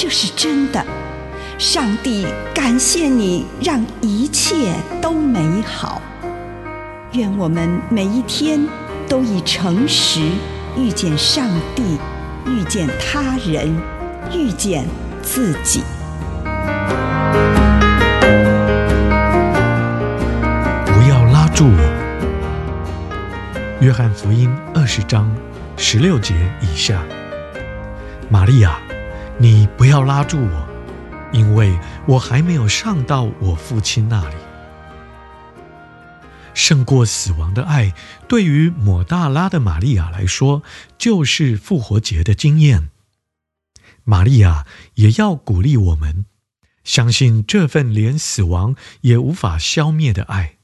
这是真的。上帝感谢你，让一切都美好。愿我们每一天都以诚实遇见上帝，遇见他人，遇见自己。不要拉住我，约翰福音二十章十六节以下，玛利亚，你不要拉住我，因为我还没有上到我父亲那里。胜过死亡的爱，对于抹大拉的玛利亚来说，就是复活节的经验。玛利亚也要鼓励我们，相信这份连死亡也无法消灭的爱。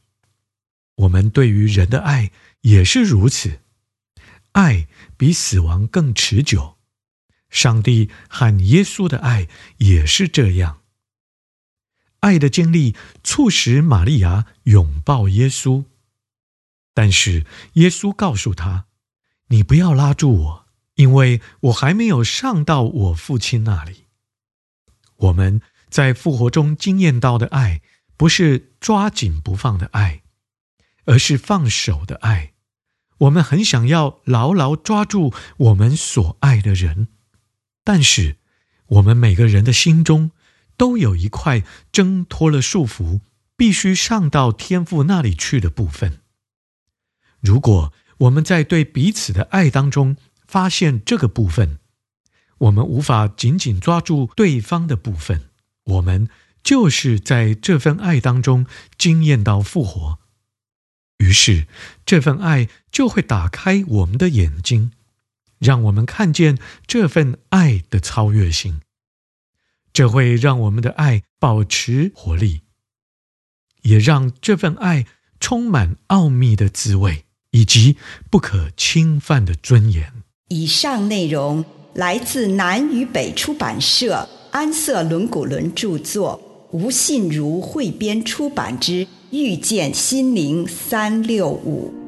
我们对于人的爱也是如此，爱比死亡更持久。上帝和耶稣的爱也是这样。爱的经历促使玛利亚拥抱耶稣，但是耶稣告诉她：“你不要拉住我，因为我还没有上到我父亲那里。”我们在复活中经验到的爱，不是抓紧不放的爱。而是放手的爱，我们很想要牢牢抓住我们所爱的人，但是我们每个人的心中都有一块挣脱了束缚，必须上到天父那里去的部分。如果我们在对彼此的爱当中发现这个部分，我们无法紧紧抓住对方的部分，我们就是在这份爱当中惊艳到复活。于是，这份爱就会打开我们的眼睛，让我们看见这份爱的超越性。这会让我们的爱保持活力，也让这份爱充满奥秘的滋味以及不可侵犯的尊严。以上内容来自南与北出版社安瑟伦古伦著作，吴信如汇编出版之。遇见心灵三六五。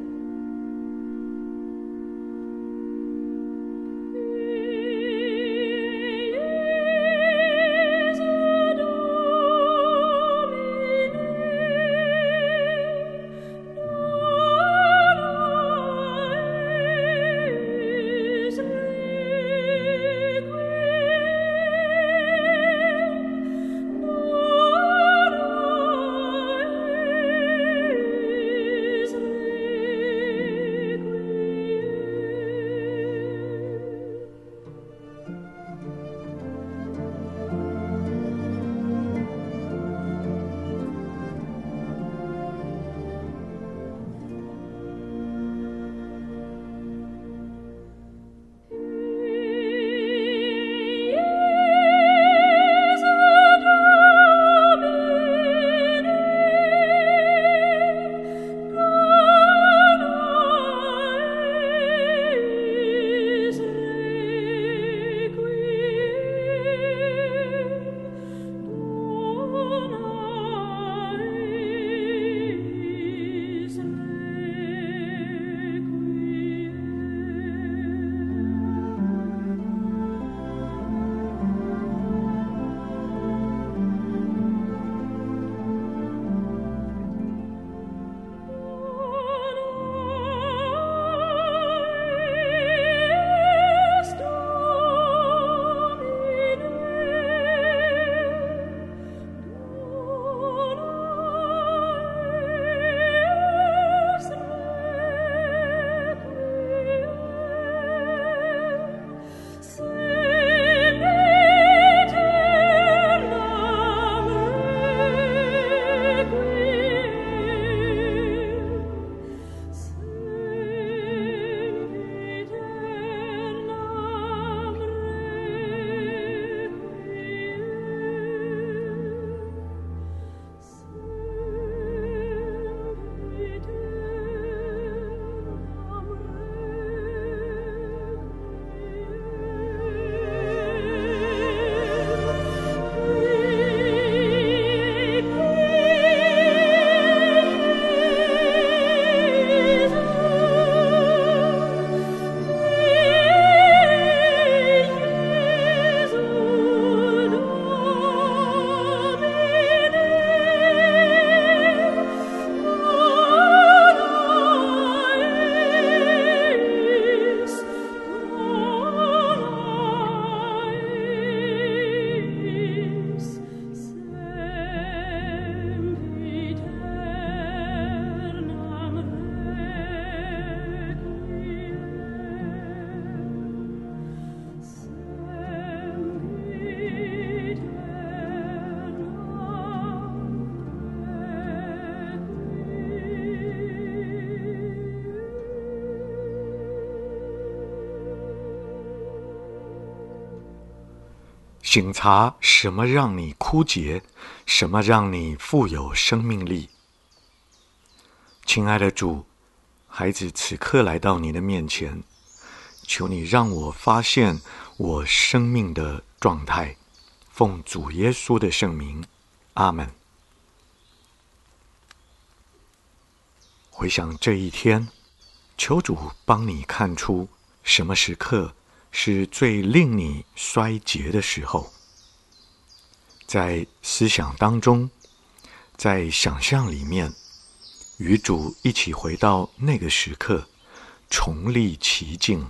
省察什么让你枯竭，什么让你富有生命力。亲爱的主，孩子此刻来到你的面前，求你让我发现我生命的状态。奉主耶稣的圣名，阿门。回想这一天，求主帮你看出什么时刻是最令你衰竭的时候，在思想当中，在想象里面，与主一起回到那个时刻，重历其境。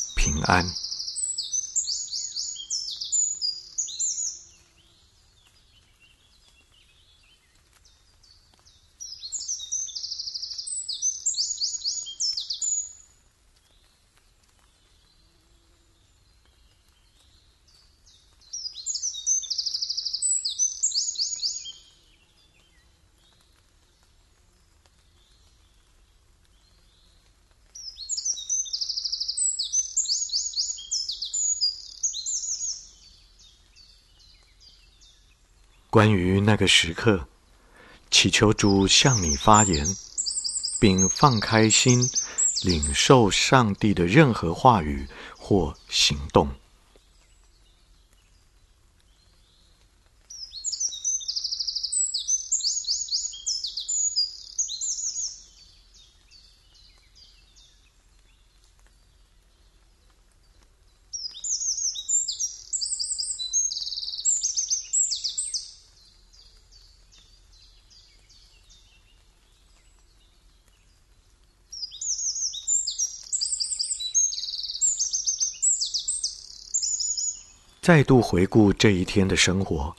平安。关于那个时刻，祈求主向你发言，并放开心，领受上帝的任何话语或行动。再度回顾这一天的生活，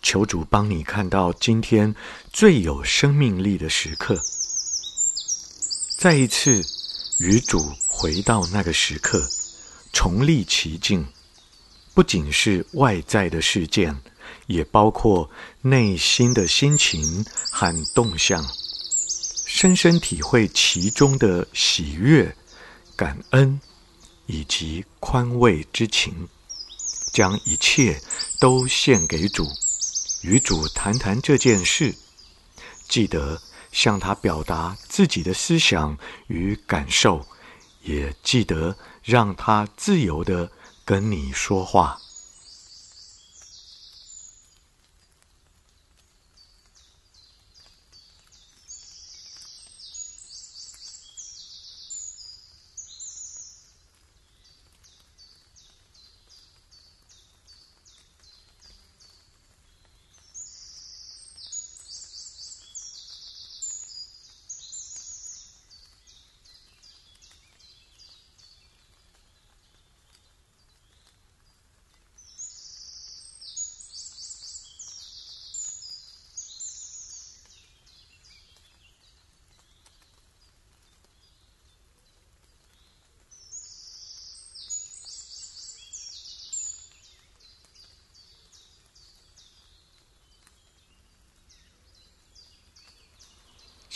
求主帮你看到今天最有生命力的时刻。再一次与主回到那个时刻，重历其境，不仅是外在的事件，也包括内心的心情和动向，深深体会其中的喜悦、感恩以及宽慰之情。将一切都献给主，与主谈谈这件事。记得向他表达自己的思想与感受，也记得让他自由的跟你说话。